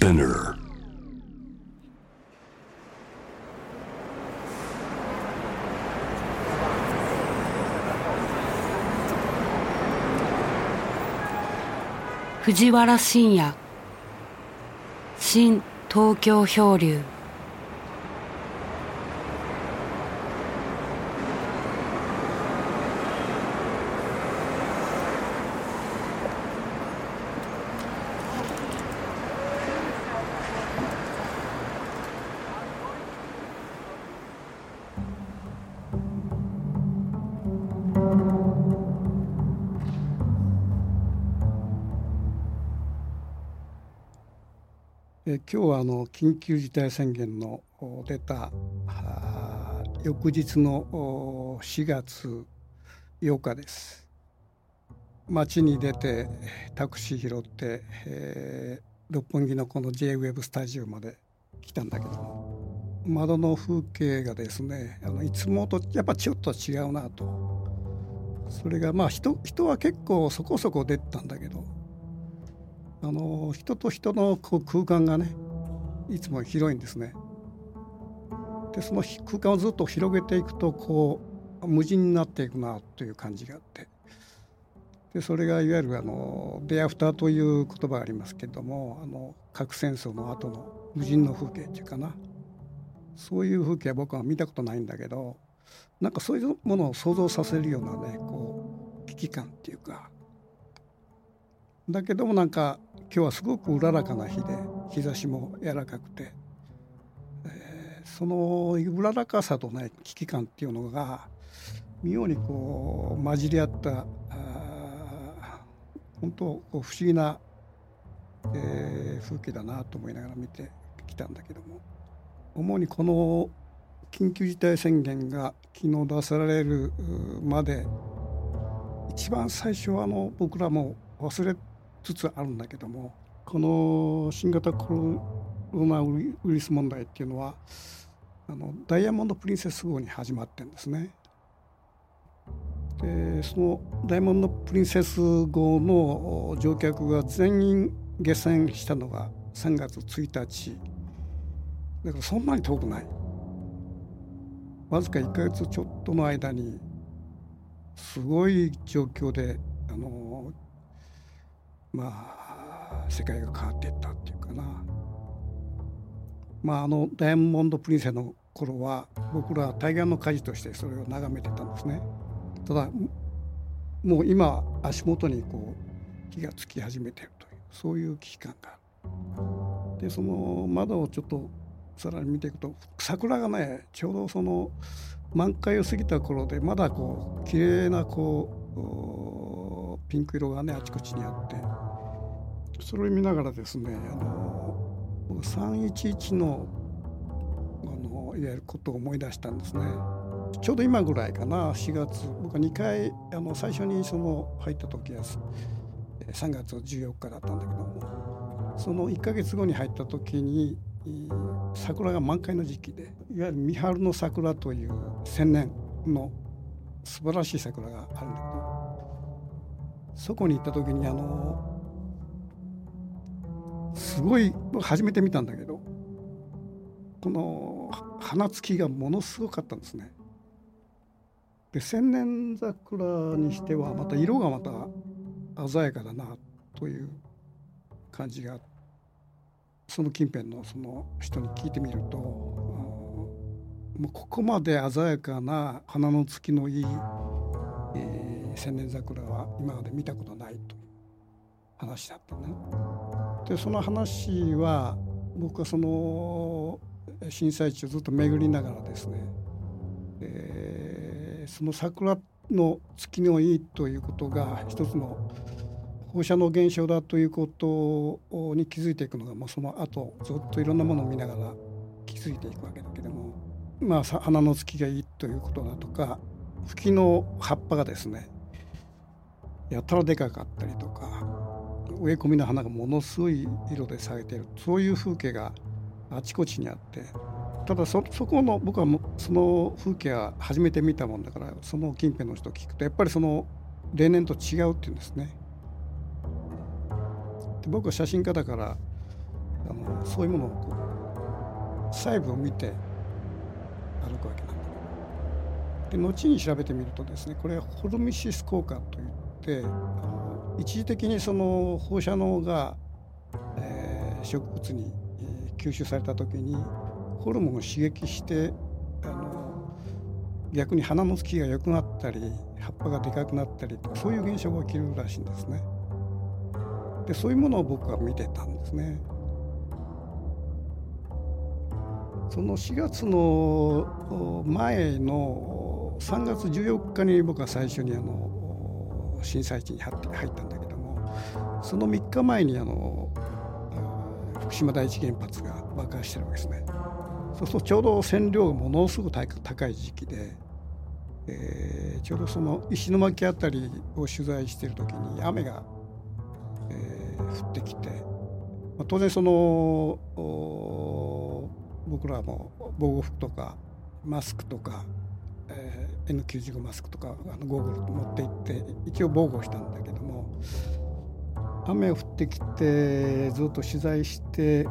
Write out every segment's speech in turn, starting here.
Spinner. 藤原信也新東京漂流え今日はあの緊急事態宣言の出た翌日の4月8日です。街に出てタクシー拾って、えー、六本木のこの JWEB スタジオまで来たんだけども窓の風景がですねあのいつもとやっぱちょっと違うなと。それがまあ人人は結構そこそこ出てたんだけどあの人と人の空間がねいつも広いんですね。でその空間をずっと広げていくとこう無人になっていくなという感じがあってでそれがいわゆるあの「デアフター」という言葉がありますけれどもあの核戦争の後の無人の風景っていうかなそういう風景は僕は見たことないんだけどなんかそういうものを想像させるようなねこう危機感っていうかだけどもなんか今日はすごくうららかな日で日差しも柔らかくて、えー、そのうららかさとね危機感っていうのが妙にこう混じり合った本当こう不思議な、えー、風景だなと思いながら見てきたんだけども主にこの緊急事態宣言が昨日出されるまで一番最初はあの僕らも忘れつつあるんだけどもこの新型コロナウイルス問題っていうのはあのダイヤモンド・プリンセス号に始まってんですね。でそのダイヤモンド・プリンセス号の乗客が全員下船したのが3月1日だからそんなに遠くないわずか1か月ちょっとの間にすごい状況であのまあ世界が変わっていったっていうかな。まああのダイヤモンド・プリンセスの頃は僕らは対岸の火事としてそれを眺めてたんですね。ただもう今足元にこう火がつき始めてるというそういう危機感がでその窓をちょっとさらに見ていくと桜がねちょうどその満開を過ぎた頃でまだこう綺麗なこうピンク色がねあちこちにあってそれを見ながらですねあの311のあのいわゆることを思い出したんですね。ちょうど今ぐらいかな4月僕は2回あの最初にその入った時は3月14日だったんだけどもその1か月後に入った時に桜が満開の時期でいわゆる三春の桜という千年の素晴らしい桜があるんだけどそこに行った時にあのすごい初めて見たんだけどこの花付きがものすごかったんですね。で千年桜にしてはまた色がまた鮮やかだなという感じがその近辺のその人に聞いてみるともうここまで鮮やかな花の付きのいい、千年桜は今まで見たことないという話だったね。でその話は僕はその震災地をずっと巡りながらですね、えー、その桜の月のいいということが一つの放射能現象だということに気づいていくのが、まあ、その後ずっといろんなものを見ながら気づいていくわけだけども、まあ、花の月がいいということだとか吹きの葉っぱがですねやたらでかかったりとか植え込みの花がものすごい色で咲いているそういう風景があちこちにあってただそこの僕はその風景は初めて見たもんだからその近辺の人聞くとやっぱりその例年と違うっていうんですね。で僕は写真家だからあのそういうものをこう細部を見て歩くわけなんだけどで後に調べてみるとですねこれはホルミシス効果といってあの一時的にその放射能が、えー、植物に、えー、吸収された時にホルモンを刺激してあの逆に花のつきが良くなったり葉っぱがでかくなったりとかそういう現象が起きるらしいんですね。でそういうものを僕は見てたんですね。その4月の前の3月14日に僕は最初にあの震災地に入ったんだけどもその3日前にあの福島第一原発が爆発してるわけですね。そうするとちょうど線量がものすごく高い時期で、えー、ちょうどその石巻辺りを取材してる時に雨が、えー、降ってきて、まあ、当然その僕らも防護服とかマスクとか、え、N95 マスクとかあのゴーグル持って行って一応防護したんだけども雨降ってきてずっと取材して、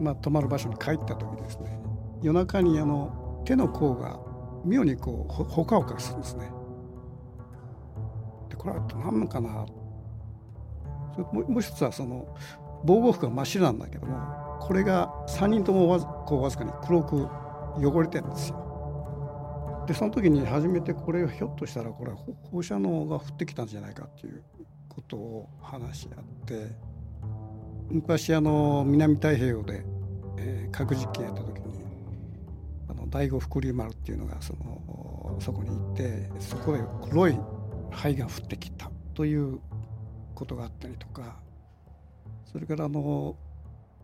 まあ、泊まる場所に帰った時ですね夜中にあの手の甲が妙にこうほかほかするんですね。でこれは何かなもう一つはその防護服が真っ白なんだけどもこれが3人ともわずこうわずかに黒く汚れてるんですよ。でその時に初めてこれひょっとしたらこれ放射能が降ってきたんじゃないかっていうことを話し合って昔あの南太平洋で、えー、核実験やった時にあの第五福竜丸っていうのがそのそこに行ってそこへ黒い灰が降ってきたということがあったりとかそれからあの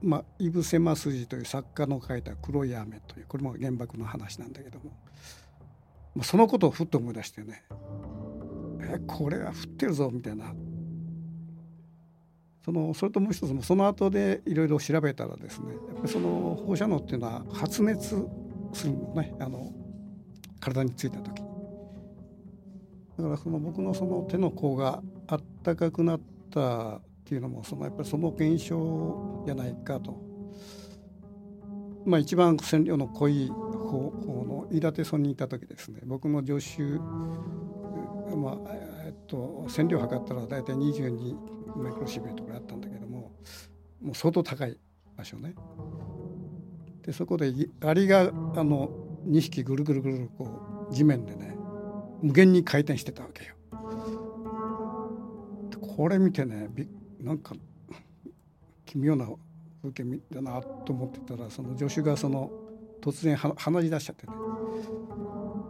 まあ、イブ・セマスジという作家の書いた「黒い雨」というこれも原爆の話なんだけども、そのことをふっと思い出してね。えこれは降ってるぞみたいな。そのそれともう一つもその後でいろいろ調べたらですねやっぱりその放射能っていうのは発熱するのね。あの体についた時だからその僕のその手の甲があったかくなったっていうのもそのやっぱりその現象じゃないかと。まあ、一番線量の濃い方の飯舘村にいた時ですね僕の助手、まあえっと、線量測ったら大体22マイクロシーベルトぐらいあったんだけどももう相当高い場所ね。でそこでアリがあの2匹ぐるぐるぐるこう地面でね無限に回転してたわけよ。これ見てねびなんか奇妙な風景だなと思ってたらその助手がその突然鼻血出しちゃってね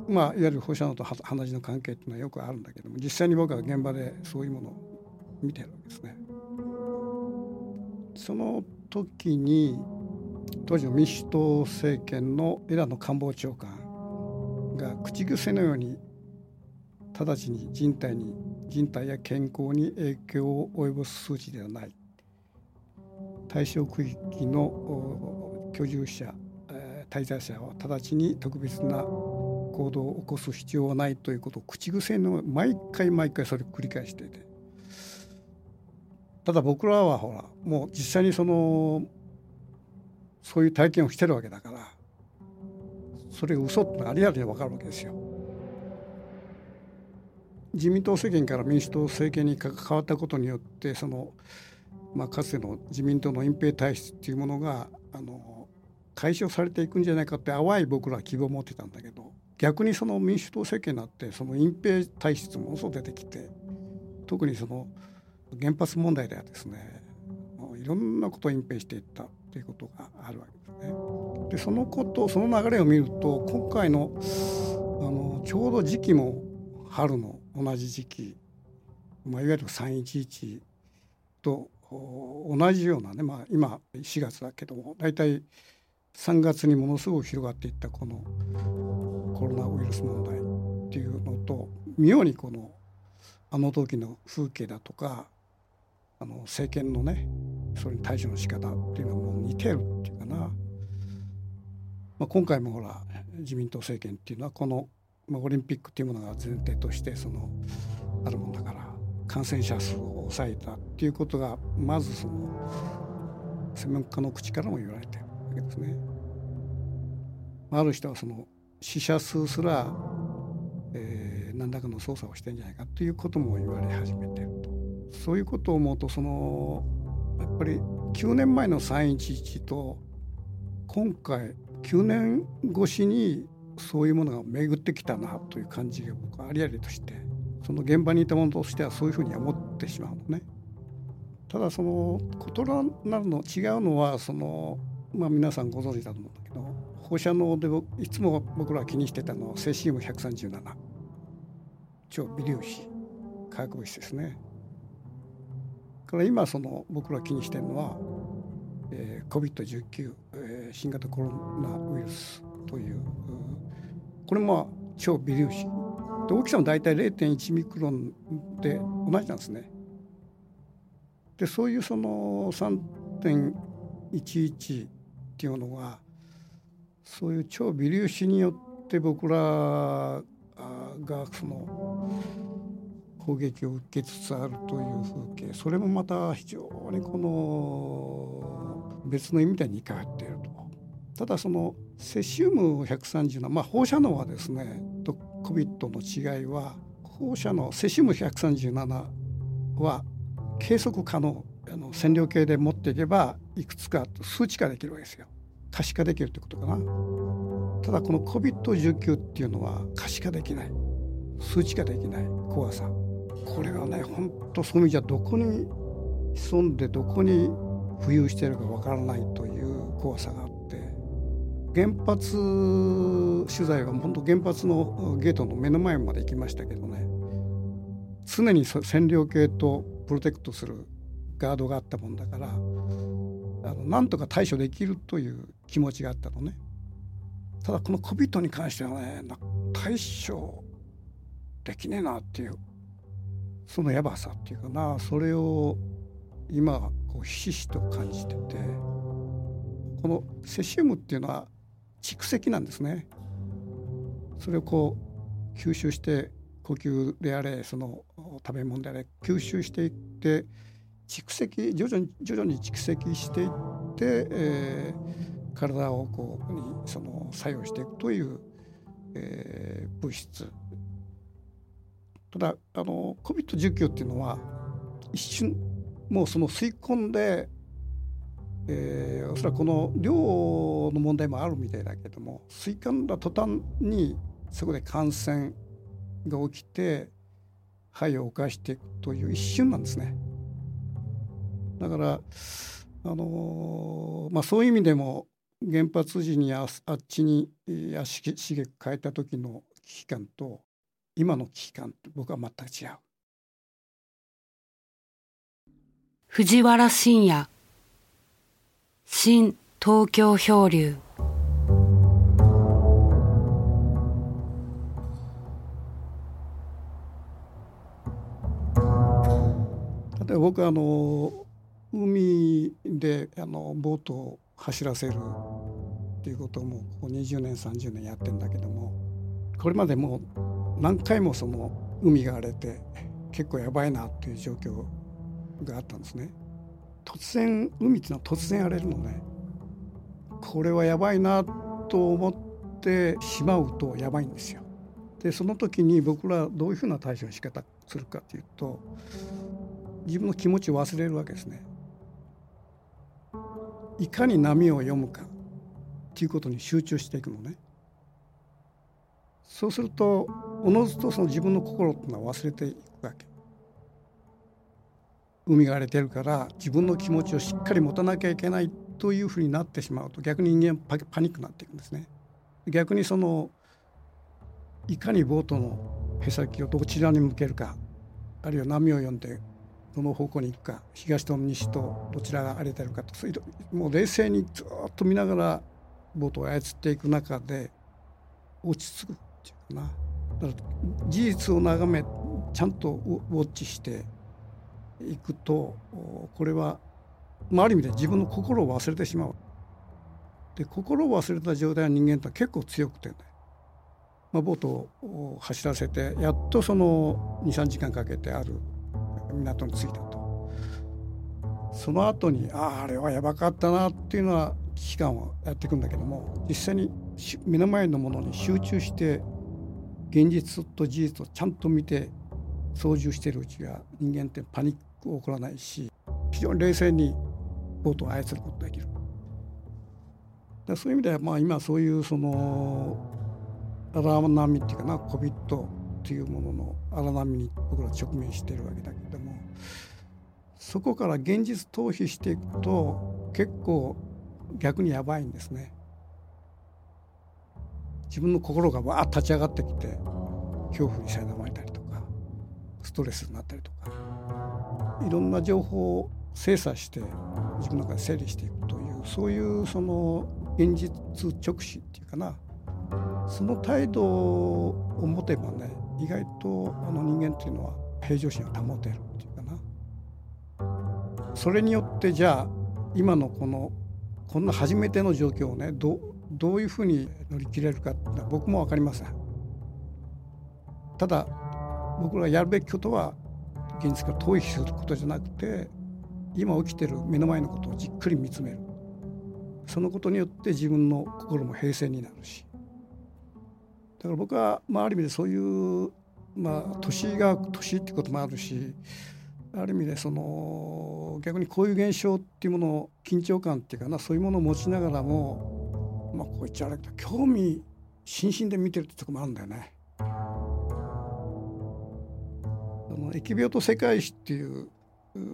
まあいわゆる放射能と鼻血の関係っていうのはよくあるんだけども実際に僕は現場でそういうものを見てるわけですね。その時に当時の民主党政権の枝野官房長官が口癖のように直ちに人体に人体や健康に影響を及ぼす数値ではない対象区域の居住者滞在者は直ちに特別な行動を起こす必要はないということを口癖の毎回毎回それを繰り返していてただ僕らはほらもう実際にそのそういう体験をしてるわけだからそれが嘘ってありありで分かるわけですよ。自民党政権から民主党政権に変わったことによってその、まあ、かつての自民党の隠蔽体質っていうものがあの解消されていくんじゃないかって淡い僕ら希望を持ってたんだけど逆にその民主党政権になってその隠蔽体質も嘘出てきて特にその原発問題ではですねいろんなことを隠蔽していったということがあるわけですね。でそのことその流れを見ると今回のあのちょうど時期も春の同じ時期、まあ、いわゆる311と同じようなね、まあ、今4月だけども大体3月にものすごく広がっていったこのコロナウイルス問題っていうのと妙にこのあの時の風景だとかあの政権のねそれに対処の仕方っていうのも似てるっていうかな、まあ、今回もほら自民党政権っていうのはこのまあ、オリンピックっていうものが前提としてそのあるもんだから感染者数を抑えたっていうことがまずその専門家の口からも言われてる。けですね。ある人はその死者数すら、えー、何らかの操作をしてんじゃないかということも言われ始めてるとそういうことを思うとそのやっぱり9年前の311と今回9年越しにそういうものが巡ってきたなという感じが僕はありありとしてその現場にいた者としてはそういうふうに思ってしまうのね。ただその異なるの違うのはその、まあ、皆さんご存知だと思うんだけど放射能でいつも僕ら気にしてたのはセシウム137超微粒子化学物質ですね。から今その僕ら気にしてるのは、えー、COVID-19、えー、新型コロナウイルスというこれも超微粒子で大きさも大体0.1ミクロンで同じなんですね。でそういうその3.11っていうのがそういう超微粒子によって僕らがその攻撃を受けつつあるという風景それもまた非常にこの別の意味で似通っていると。ただそのセシウム137まあ放射能はですねと COVID の違いは放射能セシウム137は計測可能あの線量計で持っていけばいくつか数値化できるわけですよ。可視化できるってことかな。ただこの COVID-19 っていうのは可視化できない。数値化できない。怖さ。これはね本当そういう意味じゃどこに潜んでどこに浮遊しているかわからないという怖さがあって。原発取材は本当原発のゲートの目の前まで行きましたけどね。常に線量計とプロテクトするガードがあったもんだからあのなんとか対処できるという気持ちがあったのね。ただこの COVID に関してはね対処できねえなっていうそのやばさっていうかなそれを今こうひしひしと感じててこのセシウムっていうのは蓄積なんですね。それをこう吸収して呼吸であれその食べ物であれ吸収していって蓄積徐々に徐々に蓄積していって、えー、体をこうにその作用していくという、えー、物質ただあの COVID-19 っていうのは一瞬もうその吸い込んで、えー、おそらくこの量の問題もあるみたいだけども吸い込んだ途端にそこで感染が起きて肺を犯していくという一瞬なんですね。だからあのー、まあ、そういう意味でも原発時にああっちに足しげく変えた時の危機感と今の危機感って僕は全く違う。藤原信也新東京漂流例えば僕あの海であのボートを走らせるっていうことをもうここ20年30年やってんだけどもこれまでもう何回もその海が荒れて結構やばいなっていう状況があったんですね。突然海っていうのは突然荒れるのねこれはやばいなと思ってしまうとやばいんですよ。でその時に僕らどういうふうな対処の仕方するかというと自分の気持ちを忘れるわけですね。いかに波を読むかっていうことに集中していくのね。そうするとおのずとその自分の心っていうのは忘れていくわけ。海が荒れてるから自分の気持ちをしっかり持たなきゃいけないというふうになってしまうと逆に人間パパニックになっていくんですね。逆にそのいかにボートのへさきをどちらに向けるかあるいは波を読んでどの方向に行くか東と西とどちらが荒れてるかともう冷静にずっと見ながらボートを操っていく中で落ち着くっていうかなだから事実を眺めちゃんとウォッチしていくとこれは、まあ、ある意味で自分の心を忘れてしまう。で心を忘れた状態の人間って結構強くてね、まあ、ボートを走らせてやっとその23時間かけてある港に着いたとその後にあああれはやばかったなっていうのは危機感をやっていくんだけども実際に目の前のものに集中して現実と事実をちゃんと見て操縦しているうちは人間ってパニック起こらないし非常に冷静にボートを操ることができる。そういう意味ではまあ今そういうその荒波っていうかな COVID っていうものの荒波に僕ら直面しているわけだけどもそこから現実逃避していくと結構逆にやばいんですね。自分の心がわーっ立ち上がってきて恐怖に苛まれたりとかストレスになったりとかいろんな情報を精査して自分の中で整理していくというそういうその現実直視っていうかなその態度を持てばね意外とあの人間っていうのは平常心を保てるっていうかな。それによってじゃあ今のこのこんな初めての状況をねどどういうふうに乗り切れるかって僕も分かりません。ただ僕らがやるべきことは現実から逃避することじゃなくて今起きてる目の前のことをじっくり見つめる。そのことによって自分の心も平静になるしだから僕は、まあ、ある意味でそういう、まあ、年が年ってこともあるしある意味でその逆にこういう現象っていうものを緊張感っていうかなそういうものを持ちながらも、まあ、こう言っちゃあれだけど興味津々で見てるってとこもあるんだよね。あの疫病と世界史っていうあの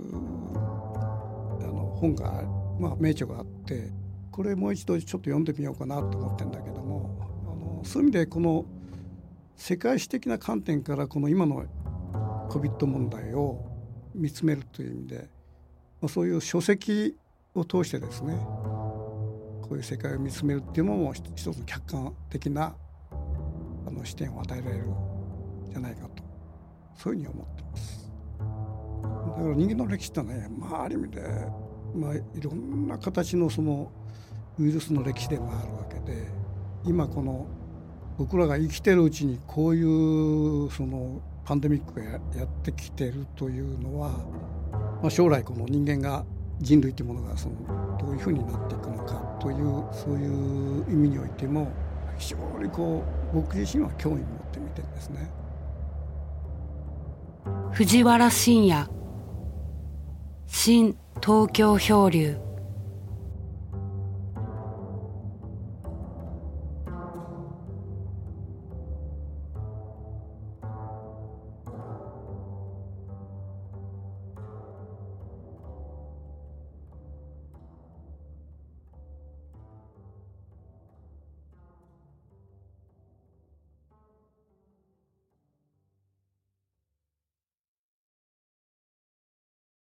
本が、まあ、名著があってこれもう一度ちょっと読んでみようかなと思ってんだけどもそういう意味でこの世界史的な観点からこの今の COVID 問題を見つめるという意味で、まあ、そういう書籍を通してですねこういう世界を見つめるっていうのも一つの客観的なあの視点を与えられるんじゃないかとそういうふうに思ってます。だから人間の歴史ってね、まあ、ある意味で、まあ、いろんな形のそのウイルスの歴史でもあるわけで今この僕らが生きてるうちにこういうそのパンデミックがやってきてるというのは、まあ、将来この人間が人類というものがそのどういうふうになっていくのかというそういう意味においても非常にこう僕自身は興味を持って見てるんですね。藤原信也新東京漂流